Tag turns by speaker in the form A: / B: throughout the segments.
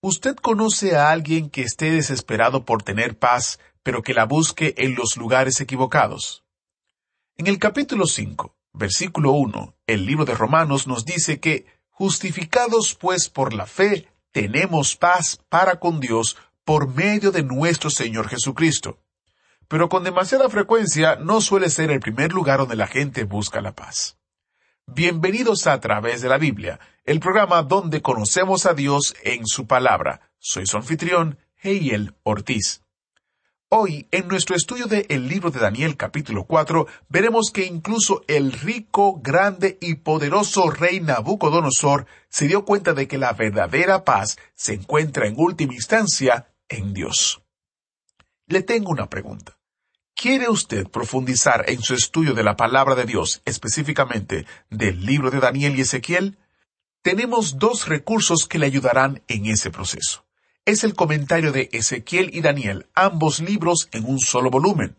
A: ¿Usted conoce a alguien que esté desesperado por tener paz, pero que la busque en los lugares equivocados? En el capítulo 5, versículo 1, el libro de Romanos nos dice que, justificados pues por la fe, tenemos paz para con Dios por medio de nuestro Señor Jesucristo. Pero con demasiada frecuencia no suele ser el primer lugar donde la gente busca la paz. Bienvenidos a través de la Biblia, el programa donde conocemos a Dios en su palabra. Soy su anfitrión, Heiel Ortiz. Hoy, en nuestro estudio del el libro de Daniel capítulo 4, veremos que incluso el rico, grande y poderoso rey Nabucodonosor se dio cuenta de que la verdadera paz se encuentra en última instancia en Dios. Le tengo una pregunta. ¿Quiere usted profundizar en su estudio de la palabra de Dios, específicamente del libro de Daniel y Ezequiel? Tenemos dos recursos que le ayudarán en ese proceso. Es el comentario de Ezequiel y Daniel, ambos libros en un solo volumen.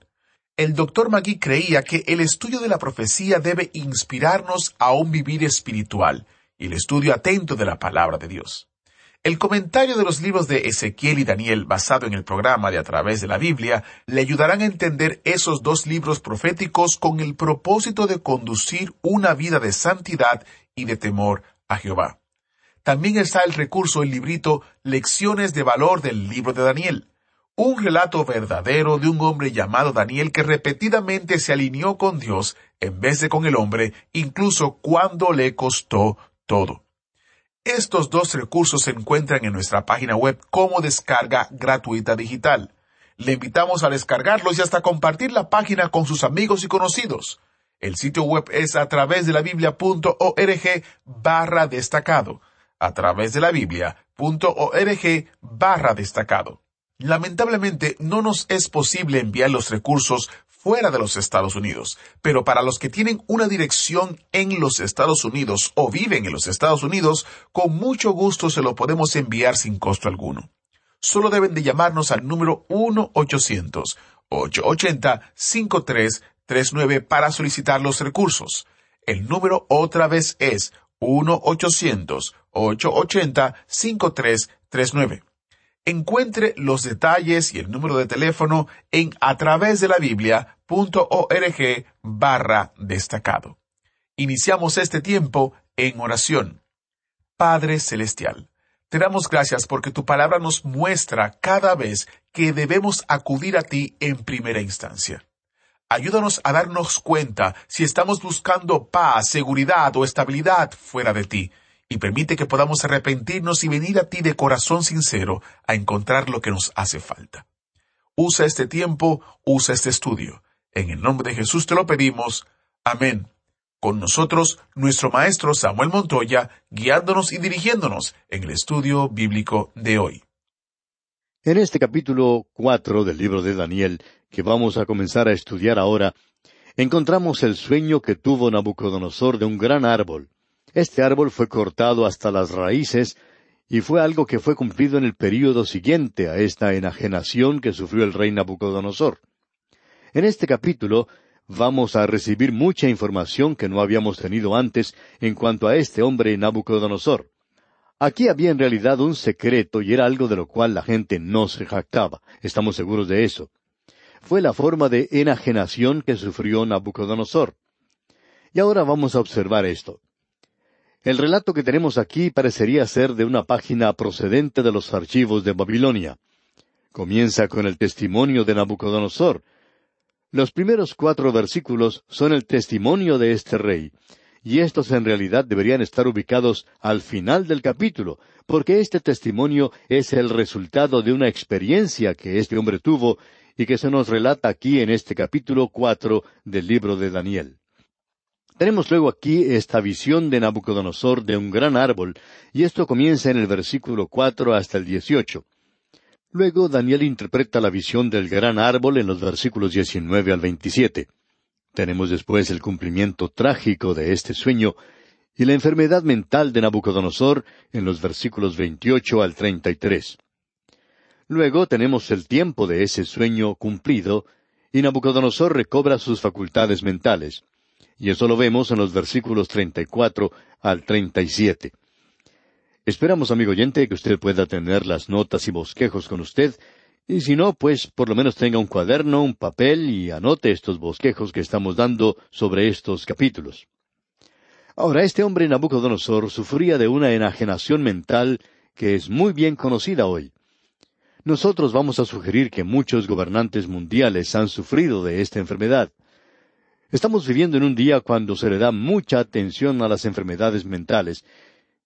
A: El doctor Magui creía que el estudio de la profecía debe inspirarnos a un vivir espiritual y el estudio atento de la palabra de Dios. El comentario de los libros de Ezequiel y Daniel basado en el programa de A través de la Biblia le ayudarán a entender esos dos libros proféticos con el propósito de conducir una vida de santidad y de temor a Jehová. También está el recurso el librito Lecciones de Valor del libro de Daniel, un relato verdadero de un hombre llamado Daniel que repetidamente se alineó con Dios en vez de con el hombre, incluso cuando le costó todo. Estos dos recursos se encuentran en nuestra página web como descarga gratuita digital. Le invitamos a descargarlos y hasta compartir la página con sus amigos y conocidos. El sitio web es a través de la biblia.org barra destacado. A través de la biblia.org barra destacado. Lamentablemente no nos es posible enviar los recursos fuera de los Estados Unidos, pero para los que tienen una dirección en los Estados Unidos o viven en los Estados Unidos, con mucho gusto se lo podemos enviar sin costo alguno. Solo deben de llamarnos al número 1-800-880-5339 para solicitar los recursos. El número otra vez es 1-800-880-5339. Encuentre los detalles y el número de teléfono en a través de la biblia.org barra destacado. Iniciamos este tiempo en oración. Padre Celestial, te damos gracias porque tu palabra nos muestra cada vez que debemos acudir a ti en primera instancia. Ayúdanos a darnos cuenta si estamos buscando paz, seguridad o estabilidad fuera de ti y permite que podamos arrepentirnos y venir a ti de corazón sincero a encontrar lo que nos hace falta. Usa este tiempo, usa este estudio. En el nombre de Jesús te lo pedimos. Amén. Con nosotros, nuestro maestro Samuel Montoya, guiándonos y dirigiéndonos en el estudio bíblico de hoy.
B: En este capítulo cuatro del libro de Daniel, que vamos a comenzar a estudiar ahora, encontramos el sueño que tuvo Nabucodonosor de un gran árbol. Este árbol fue cortado hasta las raíces y fue algo que fue cumplido en el período siguiente a esta enajenación que sufrió el rey Nabucodonosor. En este capítulo vamos a recibir mucha información que no habíamos tenido antes en cuanto a este hombre Nabucodonosor. Aquí había en realidad un secreto y era algo de lo cual la gente no se jactaba. Estamos seguros de eso. Fue la forma de enajenación que sufrió Nabucodonosor. Y ahora vamos a observar esto. El relato que tenemos aquí parecería ser de una página procedente de los archivos de Babilonia. Comienza con el testimonio de Nabucodonosor. Los primeros cuatro versículos son el testimonio de este rey, y estos en realidad deberían estar ubicados al final del capítulo, porque este testimonio es el resultado de una experiencia que este hombre tuvo y que se nos relata aquí en este capítulo cuatro del libro de Daniel. Tenemos luego aquí esta visión de Nabucodonosor de un gran árbol, y esto comienza en el versículo cuatro hasta el dieciocho. Luego Daniel interpreta la visión del gran árbol en los versículos diecinueve al veintisiete. Tenemos después el cumplimiento trágico de este sueño y la enfermedad mental de Nabucodonosor en los versículos veintiocho al treinta y tres. Luego tenemos el tiempo de ese sueño cumplido y Nabucodonosor recobra sus facultades mentales. Y eso lo vemos en los versículos treinta y cuatro al treinta y siete. Esperamos, amigo oyente, que usted pueda tener las notas y bosquejos con usted, y si no, pues por lo menos tenga un cuaderno, un papel y anote estos bosquejos que estamos dando sobre estos capítulos. Ahora, este hombre Nabucodonosor sufría de una enajenación mental que es muy bien conocida hoy. Nosotros vamos a sugerir que muchos gobernantes mundiales han sufrido de esta enfermedad. Estamos viviendo en un día cuando se le da mucha atención a las enfermedades mentales,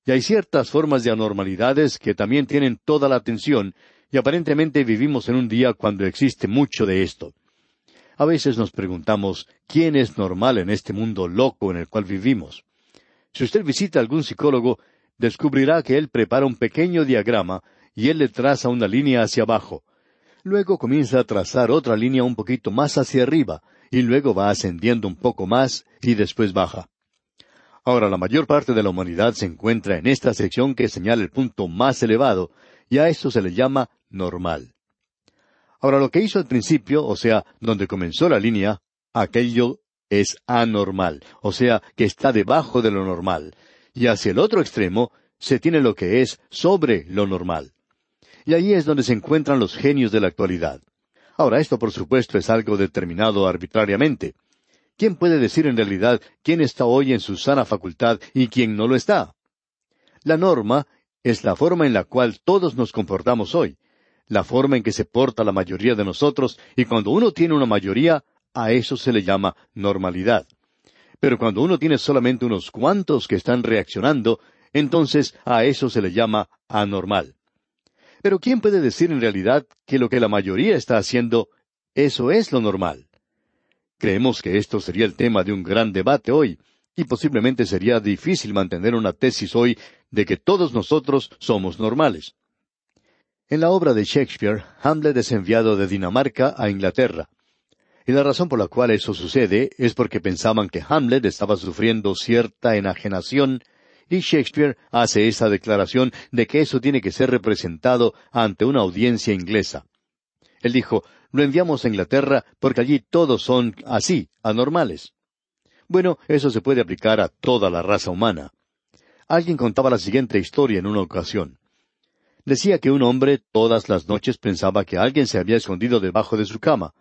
B: y hay ciertas formas de anormalidades que también tienen toda la atención, y aparentemente vivimos en un día cuando existe mucho de esto. A veces nos preguntamos quién es normal en este mundo loco en el cual vivimos. Si usted visita a algún psicólogo, descubrirá que él prepara un pequeño diagrama y él le traza una línea hacia abajo. Luego comienza a trazar otra línea un poquito más hacia arriba, y luego va ascendiendo un poco más y después baja. Ahora, la mayor parte de la humanidad se encuentra en esta sección que señala el punto más elevado, y a esto se le llama normal. Ahora, lo que hizo al principio, o sea, donde comenzó la línea, aquello es anormal, o sea, que está debajo de lo normal, y hacia el otro extremo se tiene lo que es sobre lo normal. Y ahí es donde se encuentran los genios de la actualidad. Ahora, esto por supuesto es algo determinado arbitrariamente. ¿Quién puede decir en realidad quién está hoy en su sana facultad y quién no lo está? La norma es la forma en la cual todos nos comportamos hoy, la forma en que se porta la mayoría de nosotros, y cuando uno tiene una mayoría, a eso se le llama normalidad. Pero cuando uno tiene solamente unos cuantos que están reaccionando, entonces a eso se le llama anormal. Pero ¿quién puede decir en realidad que lo que la mayoría está haciendo, eso es lo normal? Creemos que esto sería el tema de un gran debate hoy, y posiblemente sería difícil mantener una tesis hoy de que todos nosotros somos normales. En la obra de Shakespeare, Hamlet es enviado de Dinamarca a Inglaterra. Y la razón por la cual eso sucede es porque pensaban que Hamlet estaba sufriendo cierta enajenación y Shakespeare hace esa declaración de que eso tiene que ser representado ante una audiencia inglesa. Él dijo, lo enviamos a Inglaterra porque allí todos son así, anormales. Bueno, eso se puede aplicar a toda la raza humana. Alguien contaba la siguiente historia en una ocasión. Decía que un hombre todas las noches pensaba que alguien se había escondido debajo de su cama.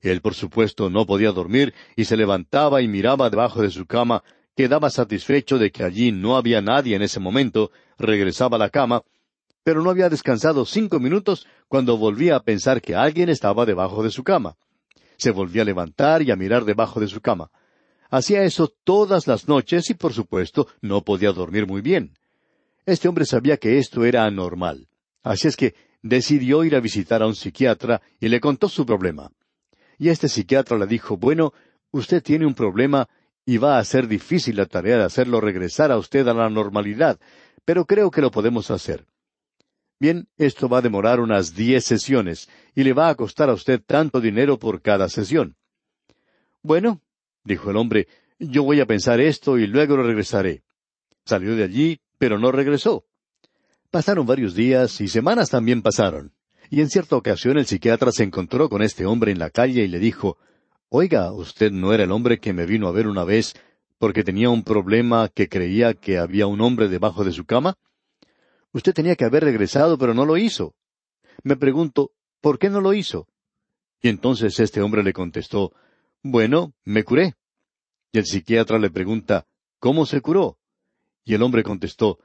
B: Él, por supuesto, no podía dormir y se levantaba y miraba debajo de su cama quedaba satisfecho de que allí no había nadie en ese momento, regresaba a la cama, pero no había descansado cinco minutos cuando volvía a pensar que alguien estaba debajo de su cama. Se volvía a levantar y a mirar debajo de su cama. Hacía eso todas las noches y, por supuesto, no podía dormir muy bien. Este hombre sabía que esto era anormal. Así es que decidió ir a visitar a un psiquiatra y le contó su problema. Y este psiquiatra le dijo, bueno, usted tiene un problema y va a ser difícil la tarea de hacerlo regresar a usted a la normalidad, pero creo que lo podemos hacer. Bien, esto va a demorar unas diez sesiones y le va a costar a usted tanto dinero por cada sesión. Bueno, dijo el hombre, yo voy a pensar esto y luego lo regresaré. Salió de allí, pero no regresó. Pasaron varios días y semanas también pasaron. Y en cierta ocasión el psiquiatra se encontró con este hombre en la calle y le dijo, Oiga, usted no era el hombre que me vino a ver una vez porque tenía un problema que creía que había un hombre debajo de su cama. Usted tenía que haber regresado, pero no lo hizo. Me pregunto, ¿por qué no lo hizo? Y entonces este hombre le contestó, Bueno, me curé. Y el psiquiatra le pregunta, ¿cómo se curó? Y el hombre contestó,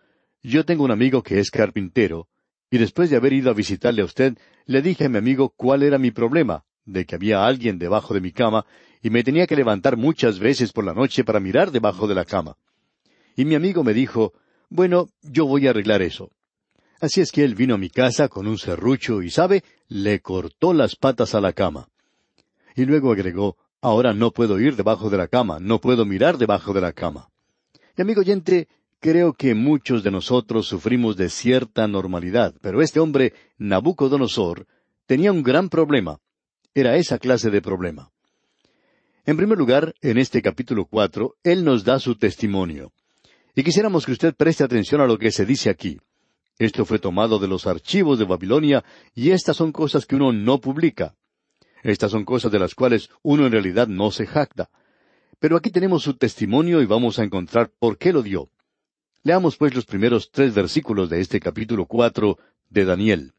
B: Yo tengo un amigo que es carpintero, y después de haber ido a visitarle a usted, le dije a mi amigo cuál era mi problema, de que había alguien debajo de mi cama y me tenía que levantar muchas veces por la noche para mirar debajo de la cama. Y mi amigo me dijo, bueno, yo voy a arreglar eso. Así es que él vino a mi casa con un serrucho y, sabe, le cortó las patas a la cama. Y luego agregó, Ahora no puedo ir debajo de la cama, no puedo mirar debajo de la cama. Y amigo oyente, creo que muchos de nosotros sufrimos de cierta normalidad, pero este hombre, Nabucodonosor, tenía un gran problema. Era esa clase de problema. En primer lugar, en este capítulo cuatro, él nos da su testimonio. Y quisiéramos que usted preste atención a lo que se dice aquí. Esto fue tomado de los archivos de Babilonia y estas son cosas que uno no publica. Estas son cosas de las cuales uno en realidad no se jacta. Pero aquí tenemos su testimonio y vamos a encontrar por qué lo dio. Leamos pues los primeros tres versículos de este capítulo cuatro de Daniel.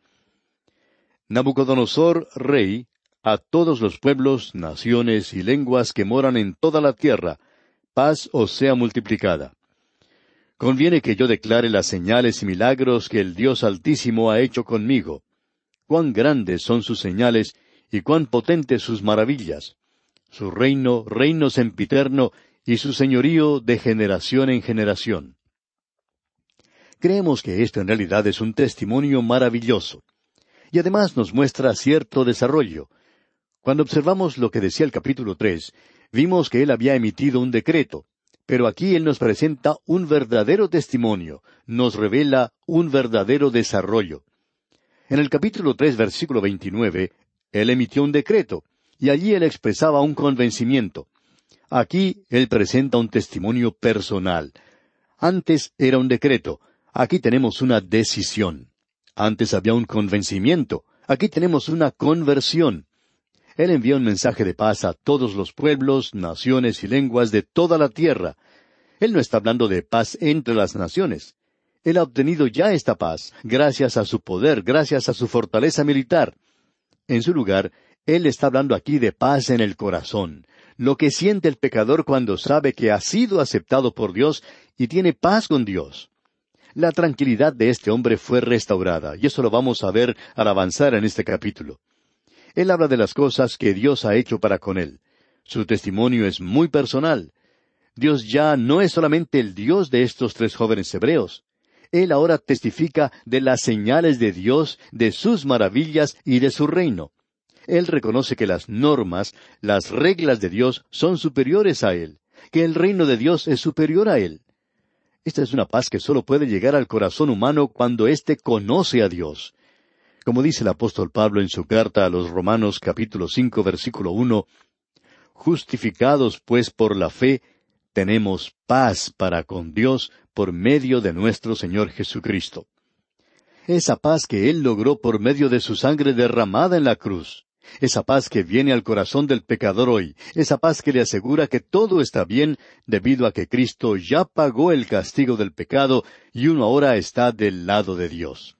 B: Nabucodonosor, rey, a todos los pueblos, naciones y lenguas que moran en toda la tierra, paz os sea multiplicada. Conviene que yo declare las señales y milagros que el Dios Altísimo ha hecho conmigo. Cuán grandes son sus señales y cuán potentes sus maravillas. Su reino, reino sempiterno, y su señorío de generación en generación. Creemos que esto en realidad es un testimonio maravilloso. Y además nos muestra cierto desarrollo. Cuando observamos lo que decía el capítulo tres, vimos que él había emitido un decreto, pero aquí él nos presenta un verdadero testimonio, nos revela un verdadero desarrollo. En el capítulo tres, versículo veintinueve, él emitió un decreto, y allí él expresaba un convencimiento. Aquí él presenta un testimonio personal. Antes era un decreto, aquí tenemos una decisión. Antes había un convencimiento, aquí tenemos una conversión. Él envía un mensaje de paz a todos los pueblos, naciones y lenguas de toda la tierra. Él no está hablando de paz entre las naciones. Él ha obtenido ya esta paz, gracias a su poder, gracias a su fortaleza militar. En su lugar, Él está hablando aquí de paz en el corazón, lo que siente el pecador cuando sabe que ha sido aceptado por Dios y tiene paz con Dios. La tranquilidad de este hombre fue restaurada, y eso lo vamos a ver al avanzar en este capítulo. Él habla de las cosas que Dios ha hecho para con él. Su testimonio es muy personal. Dios ya no es solamente el Dios de estos tres jóvenes hebreos. Él ahora testifica de las señales de Dios, de sus maravillas y de su reino. Él reconoce que las normas, las reglas de Dios son superiores a Él, que el reino de Dios es superior a Él. Esta es una paz que solo puede llegar al corazón humano cuando éste conoce a Dios. Como dice el apóstol Pablo en su carta a los Romanos capítulo cinco versículo uno, Justificados pues por la fe, tenemos paz para con Dios por medio de nuestro Señor Jesucristo. Esa paz que Él logró por medio de su sangre derramada en la cruz. Esa paz que viene al corazón del pecador hoy. Esa paz que le asegura que todo está bien debido a que Cristo ya pagó el castigo del pecado y uno ahora está del lado de Dios.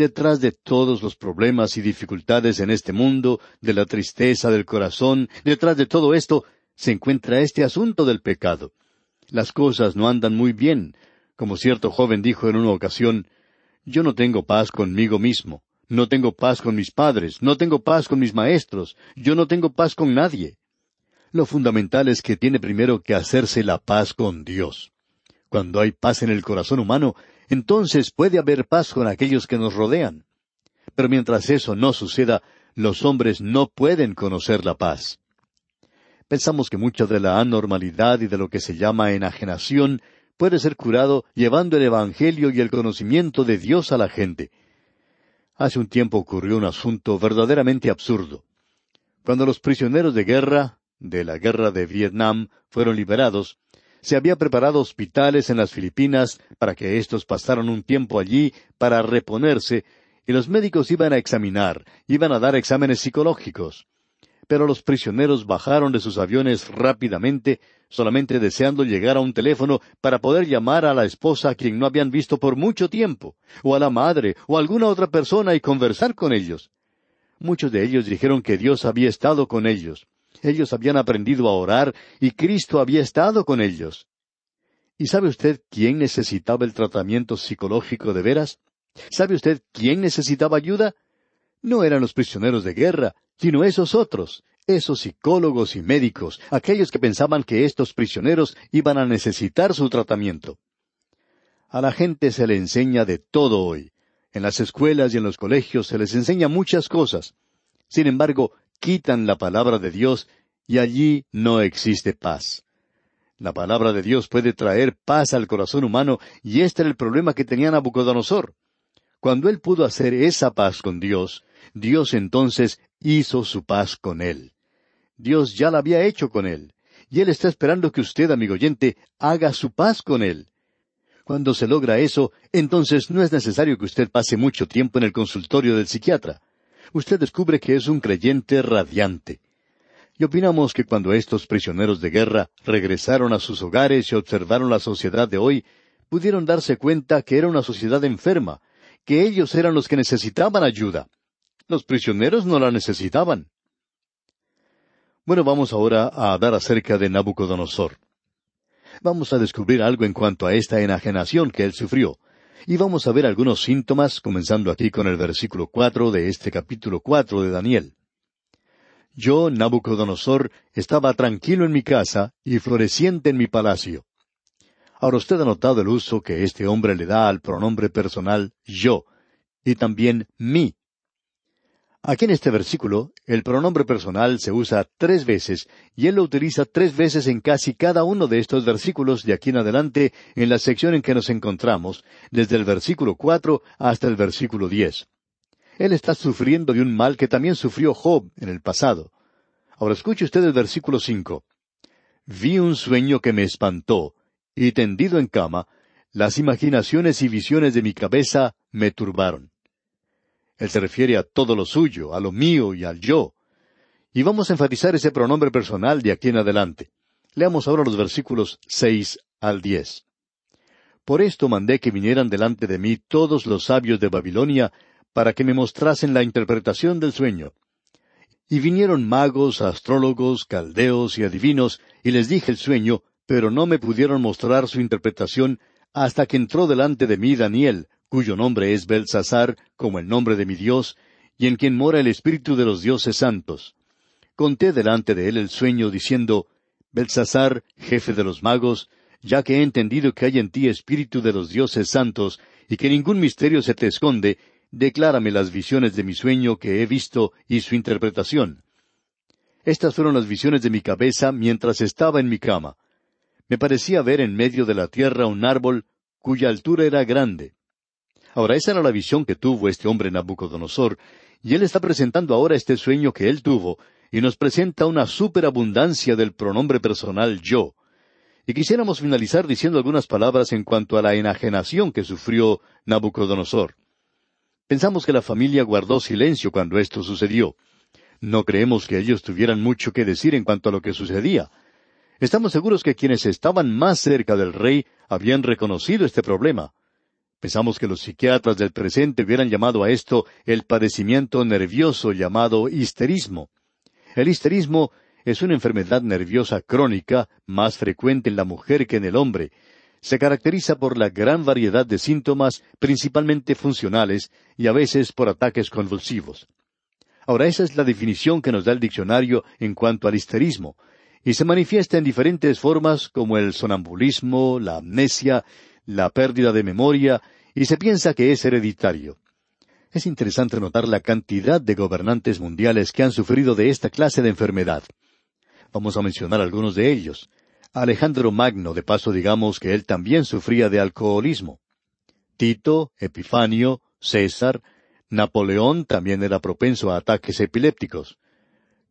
B: Detrás de todos los problemas y dificultades en este mundo, de la tristeza del corazón, detrás de todo esto, se encuentra este asunto del pecado las cosas no andan muy bien. Como cierto joven dijo en una ocasión, yo no tengo paz conmigo mismo, no tengo paz con mis padres, no tengo paz con mis maestros, yo no tengo paz con nadie. Lo fundamental es que tiene primero que hacerse la paz con Dios. Cuando hay paz en el corazón humano, entonces puede haber paz con aquellos que nos rodean. Pero mientras eso no suceda, los hombres no pueden conocer la paz. Pensamos que mucha de la anormalidad y de lo que se llama enajenación puede ser curado llevando el Evangelio y el conocimiento de Dios a la gente. Hace un tiempo ocurrió un asunto verdaderamente absurdo. Cuando los prisioneros de guerra, de la guerra de Vietnam, fueron liberados, se había preparado hospitales en las Filipinas para que éstos pasaran un tiempo allí para reponerse, y los médicos iban a examinar, iban a dar exámenes psicológicos pero los prisioneros bajaron de sus aviones rápidamente, solamente deseando llegar a un teléfono para poder llamar a la esposa a quien no habían visto por mucho tiempo, o a la madre, o a alguna otra persona y conversar con ellos. Muchos de ellos dijeron que Dios había estado con ellos. Ellos habían aprendido a orar y Cristo había estado con ellos. ¿Y sabe usted quién necesitaba el tratamiento psicológico de veras? ¿Sabe usted quién necesitaba ayuda? No eran los prisioneros de guerra, sino esos otros, esos psicólogos y médicos, aquellos que pensaban que estos prisioneros iban a necesitar su tratamiento. A la gente se le enseña de todo hoy. En las escuelas y en los colegios se les enseña muchas cosas. Sin embargo, quitan la palabra de Dios y allí no existe paz. La palabra de Dios puede traer paz al corazón humano, y este era el problema que tenía Nabucodonosor. Cuando él pudo hacer esa paz con Dios, Dios entonces hizo su paz con él. Dios ya la había hecho con él, y él está esperando que usted, amigo oyente, haga su paz con él. Cuando se logra eso, entonces no es necesario que usted pase mucho tiempo en el consultorio del psiquiatra. Usted descubre que es un creyente radiante. Y opinamos que cuando estos prisioneros de guerra regresaron a sus hogares y observaron la sociedad de hoy, pudieron darse cuenta que era una sociedad enferma, que ellos eran los que necesitaban ayuda. Los prisioneros no la necesitaban. Bueno, vamos ahora a hablar acerca de Nabucodonosor. Vamos a descubrir algo en cuanto a esta enajenación que él sufrió. Y vamos a ver algunos síntomas, comenzando aquí con el versículo cuatro de este capítulo cuatro de Daniel. Yo, Nabucodonosor, estaba tranquilo en mi casa y floreciente en mi palacio. Ahora usted ha notado el uso que este hombre le da al pronombre personal yo, y también mi. Aquí en este versículo, el pronombre personal se usa tres veces, y él lo utiliza tres veces en casi cada uno de estos versículos de aquí en adelante en la sección en que nos encontramos, desde el versículo cuatro hasta el versículo diez. Él está sufriendo de un mal que también sufrió Job en el pasado. Ahora escuche usted el versículo cinco. Vi un sueño que me espantó, y tendido en cama, las imaginaciones y visiones de mi cabeza me turbaron. Él se refiere a todo lo suyo, a lo mío y al yo. Y vamos a enfatizar ese pronombre personal de aquí en adelante. Leamos ahora los versículos seis al diez. Por esto mandé que vinieran delante de mí todos los sabios de Babilonia para que me mostrasen la interpretación del sueño. Y vinieron magos, astrólogos, caldeos y adivinos, y les dije el sueño, pero no me pudieron mostrar su interpretación hasta que entró delante de mí Daniel, cuyo nombre es Belsasar, como el nombre de mi Dios, y en quien mora el Espíritu de los dioses santos. Conté delante de él el sueño, diciendo, Belsasar, jefe de los magos, ya que he entendido que hay en ti Espíritu de los dioses santos, y que ningún misterio se te esconde, declárame las visiones de mi sueño que he visto y su interpretación. Estas fueron las visiones de mi cabeza mientras estaba en mi cama. Me parecía ver en medio de la tierra un árbol cuya altura era grande. Ahora, esa era la visión que tuvo este hombre Nabucodonosor, y él está presentando ahora este sueño que él tuvo, y nos presenta una superabundancia del pronombre personal yo. Y quisiéramos finalizar diciendo algunas palabras en cuanto a la enajenación que sufrió Nabucodonosor. Pensamos que la familia guardó silencio cuando esto sucedió. No creemos que ellos tuvieran mucho que decir en cuanto a lo que sucedía. Estamos seguros que quienes estaban más cerca del rey habían reconocido este problema. Pensamos que los psiquiatras del presente hubieran llamado a esto el padecimiento nervioso llamado histerismo. El histerismo es una enfermedad nerviosa crónica más frecuente en la mujer que en el hombre, se caracteriza por la gran variedad de síntomas, principalmente funcionales, y a veces por ataques convulsivos. Ahora, esa es la definición que nos da el diccionario en cuanto al histerismo, y se manifiesta en diferentes formas como el sonambulismo, la amnesia, la pérdida de memoria, y se piensa que es hereditario. Es interesante notar la cantidad de gobernantes mundiales que han sufrido de esta clase de enfermedad. Vamos a mencionar algunos de ellos. Alejandro Magno, de paso digamos que él también sufría de alcoholismo. Tito, Epifanio, César, Napoleón también era propenso a ataques epilépticos.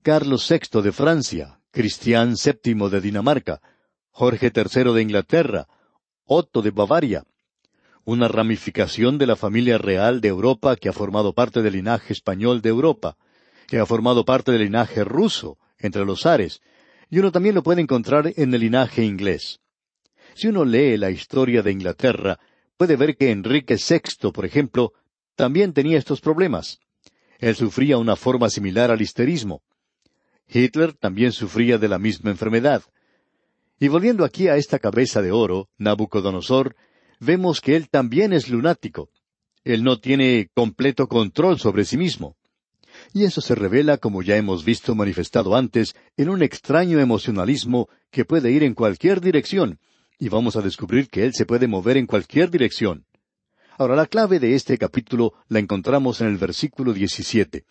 B: Carlos VI de Francia, Cristián VII de Dinamarca, Jorge III de Inglaterra, Otto de Bavaria, una ramificación de la familia real de Europa que ha formado parte del linaje español de Europa, que ha formado parte del linaje ruso entre los Ares, y uno también lo puede encontrar en el linaje inglés. Si uno lee la historia de Inglaterra, puede ver que Enrique VI, por ejemplo, también tenía estos problemas. Él sufría una forma similar al histerismo. Hitler también sufría de la misma enfermedad. Y volviendo aquí a esta cabeza de oro, Nabucodonosor, vemos que él también es lunático. Él no tiene completo control sobre sí mismo y eso se revela, como ya hemos visto manifestado antes, en un extraño emocionalismo que puede ir en cualquier dirección, y vamos a descubrir que él se puede mover en cualquier dirección. Ahora, la clave de este capítulo la encontramos en el versículo 17.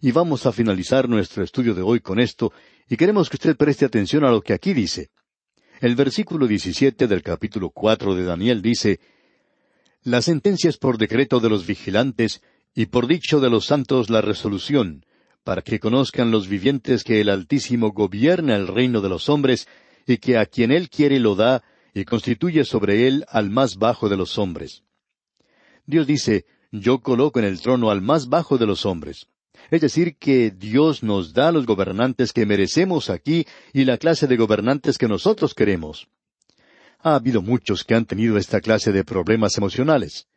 B: y vamos a finalizar nuestro estudio de hoy con esto, y queremos que usted preste atención a lo que aquí dice. El versículo 17 del capítulo 4 de Daniel dice, La sentencia es por decreto de los vigilantes y por dicho de los santos la resolución, para que conozcan los vivientes que el Altísimo gobierna el reino de los hombres, y que a quien él quiere lo da, y constituye sobre él al más bajo de los hombres. Dios dice, yo coloco en el trono al más bajo de los hombres. Es decir, que Dios nos da los gobernantes que merecemos aquí y la clase de gobernantes que nosotros queremos. Ha habido muchos que han tenido esta clase de problemas emocionales.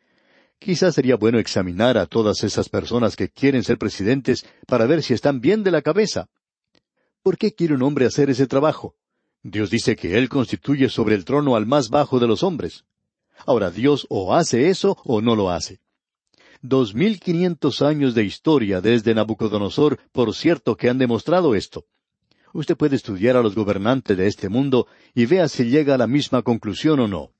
B: Quizás sería bueno examinar a todas esas personas que quieren ser presidentes para ver si están bien de la cabeza. ¿Por qué quiere un hombre hacer ese trabajo? Dios dice que Él constituye sobre el trono al más bajo de los hombres. Ahora Dios o hace eso o no lo hace. Dos mil quinientos años de historia desde Nabucodonosor, por cierto, que han demostrado esto. Usted puede estudiar a los gobernantes de este mundo y vea si llega a la misma conclusión o no.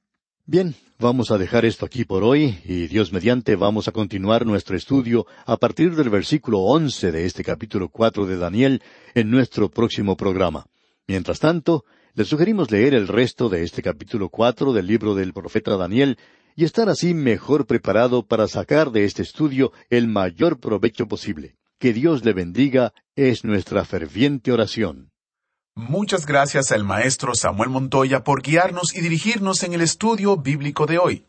B: Bien, vamos a dejar esto aquí por hoy y Dios mediante vamos a continuar nuestro estudio a partir del versículo once de este capítulo cuatro de Daniel en nuestro próximo programa. Mientras tanto, le sugerimos leer el resto de este capítulo cuatro del libro del profeta Daniel y estar así mejor preparado para sacar de este estudio el mayor provecho posible. Que Dios le bendiga es nuestra ferviente oración.
A: Muchas gracias al maestro Samuel Montoya por guiarnos y dirigirnos en el estudio bíblico de hoy.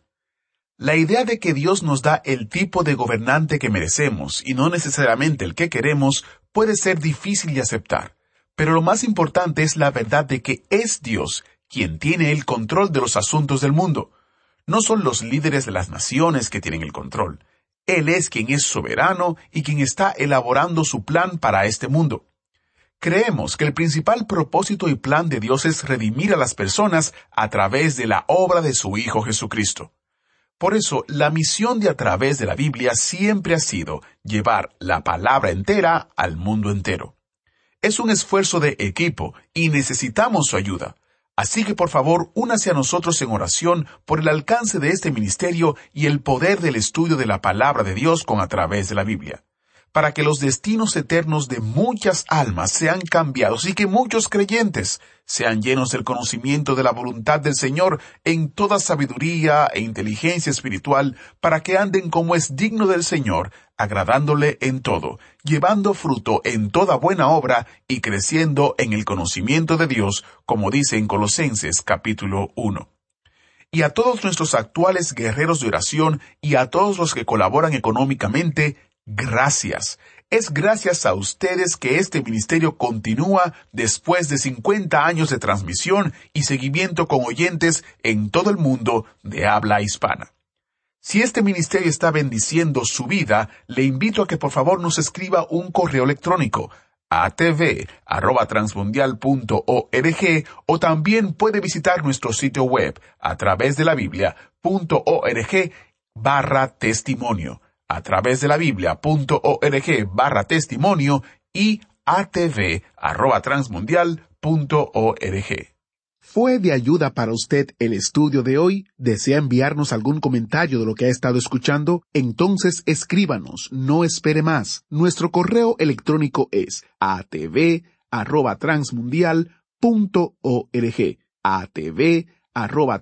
A: La idea de que Dios nos da el tipo de gobernante que merecemos y no necesariamente el que queremos puede ser difícil de aceptar, pero lo más importante es la verdad de que es Dios quien tiene el control de los asuntos del mundo. No son los líderes de las naciones que tienen el control. Él es quien es soberano y quien está elaborando su plan para este mundo. Creemos que el principal propósito y plan de Dios es redimir a las personas a través de la obra de su Hijo Jesucristo. Por eso, la misión de a través de la Biblia siempre ha sido llevar la palabra entera al mundo entero. Es un esfuerzo de equipo y necesitamos su ayuda. Así que por favor, únase a nosotros en oración por el alcance de este ministerio y el poder del estudio de la palabra de Dios con a través de la Biblia para que los destinos eternos de muchas almas sean cambiados y que muchos creyentes sean llenos del conocimiento de la voluntad del Señor en toda sabiduría e inteligencia espiritual, para que anden como es digno del Señor, agradándole en todo, llevando fruto en toda buena obra y creciendo en el conocimiento de Dios, como dice en Colosenses capítulo 1 y a todos nuestros actuales guerreros de oración y a todos los que colaboran económicamente, gracias. Es gracias a ustedes que este ministerio continúa después de 50 años de transmisión y seguimiento con oyentes en todo el mundo de habla hispana. Si este ministerio está bendiciendo su vida, le invito a que por favor nos escriba un correo electrónico atv@transmundial.org o también puede visitar nuestro sitio web a través de la biblia.org barra testimonio a través de la biblia.org barra testimonio y atv arroba ¿Fue de ayuda para usted el estudio de hoy? ¿Desea enviarnos algún comentario de lo que ha estado escuchando? Entonces escríbanos, no espere más. Nuestro correo electrónico es atv arroba atv arroba